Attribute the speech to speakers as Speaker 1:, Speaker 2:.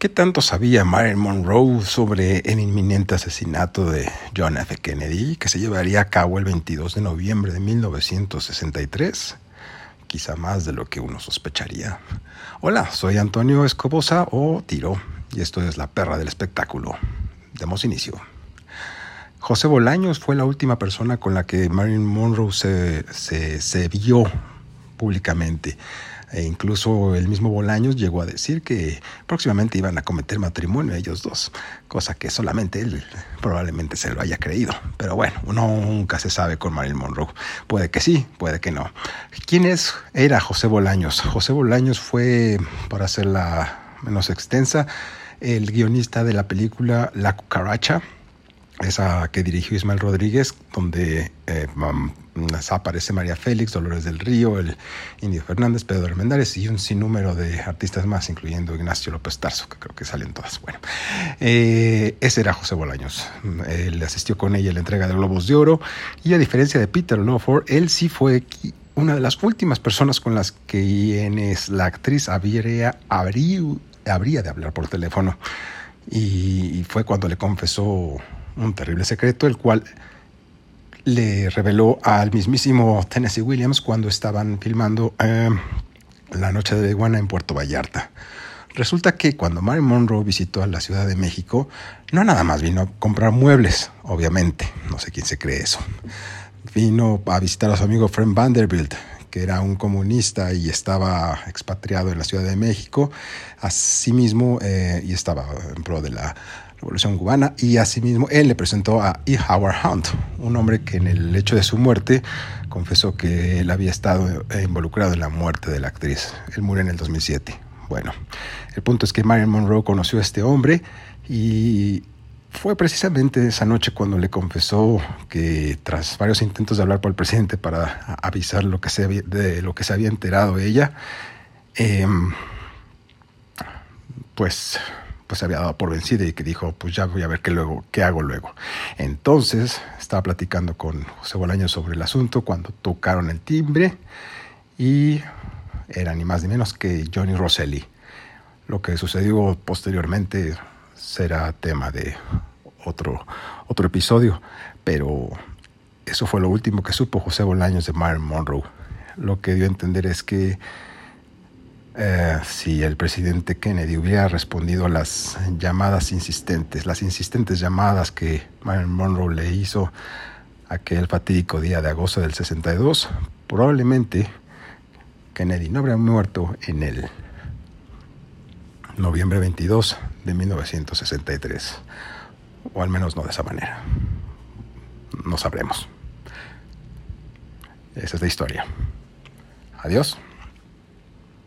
Speaker 1: ¿Qué tanto sabía Marilyn Monroe sobre el inminente asesinato de John F. Kennedy que se llevaría a cabo el 22 de noviembre de 1963? Quizá más de lo que uno sospecharía. Hola, soy Antonio Escobosa o Tiro y esto es La Perra del Espectáculo. Demos inicio. José Bolaños fue la última persona con la que Marilyn Monroe se, se, se vio públicamente. E incluso el mismo Bolaños llegó a decir que próximamente iban a cometer matrimonio ellos dos, cosa que solamente él probablemente se lo haya creído. Pero bueno, uno nunca se sabe con Marilyn Monroe. Puede que sí, puede que no. ¿Quién es? Era José Bolaños. José Bolaños fue, para hacerla menos extensa, el guionista de la película La Cucaracha, esa que dirigió Ismael Rodríguez, donde eh, aparece María Félix, Dolores del Río, el Indio Fernández, Pedro Armendáriz y un sinnúmero de artistas más, incluyendo Ignacio López Tarso, que creo que salen todas. Bueno, eh, ese era José Bolaños. Él asistió con ella a la entrega de Globos de Oro y a diferencia de Peter Lawford, él sí fue una de las últimas personas con las que la actriz habría, habría, habría de hablar por teléfono. Y fue cuando le confesó un terrible secreto, el cual le reveló al mismísimo Tennessee Williams cuando estaban filmando eh, La Noche de Iguana en Puerto Vallarta. Resulta que cuando Marilyn Monroe visitó a la Ciudad de México, no nada más vino a comprar muebles, obviamente, no sé quién se cree eso. Vino a visitar a su amigo Frank Vanderbilt, que era un comunista y estaba expatriado en la Ciudad de México, asimismo, eh, y estaba en pro de la Revolución Cubana, y asimismo él le presentó a E. Howard Hunt, un hombre que en el hecho de su muerte confesó que él había estado involucrado en la muerte de la actriz. Él murió en el 2007. Bueno, el punto es que Marilyn Monroe conoció a este hombre y fue precisamente esa noche cuando le confesó que tras varios intentos de hablar por el presidente para avisar lo que se de lo que se había enterado ella, em, pues pues se había dado por vencida y que dijo, pues ya voy a ver qué, luego, qué hago luego. Entonces estaba platicando con José Bolaños sobre el asunto cuando tocaron el timbre y era ni más ni menos que Johnny Rosselli. Lo que sucedió posteriormente será tema de otro, otro episodio, pero eso fue lo último que supo José Bolaños de Marilyn Monroe. Lo que dio a entender es que eh, si el presidente Kennedy hubiera respondido a las llamadas insistentes, las insistentes llamadas que Marilyn Monroe le hizo aquel fatídico día de agosto del 62, probablemente Kennedy no habría muerto en el noviembre 22 de 1963, o al menos no de esa manera. No sabremos. Esa es la historia. Adiós.